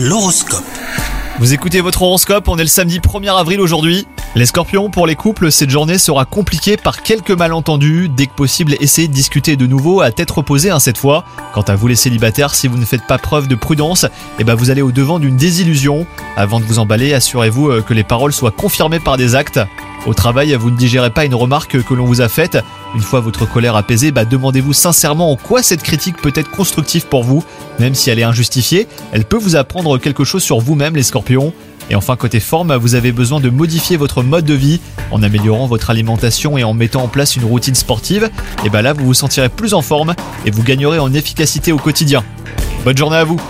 L'horoscope. Vous écoutez votre horoscope, on est le samedi 1er avril aujourd'hui. Les scorpions, pour les couples, cette journée sera compliquée par quelques malentendus. Dès que possible, essayez de discuter de nouveau à tête reposée hein, cette fois. Quant à vous les célibataires, si vous ne faites pas preuve de prudence, eh ben vous allez au devant d'une désillusion. Avant de vous emballer, assurez-vous euh, que les paroles soient confirmées par des actes. Au travail, vous ne digérez pas une remarque que l'on vous a faite. Une fois votre colère apaisée, bah demandez-vous sincèrement en quoi cette critique peut être constructive pour vous. Même si elle est injustifiée, elle peut vous apprendre quelque chose sur vous-même les scorpions. Et enfin côté forme, vous avez besoin de modifier votre mode de vie en améliorant votre alimentation et en mettant en place une routine sportive. Et bah là vous vous sentirez plus en forme et vous gagnerez en efficacité au quotidien. Bonne journée à vous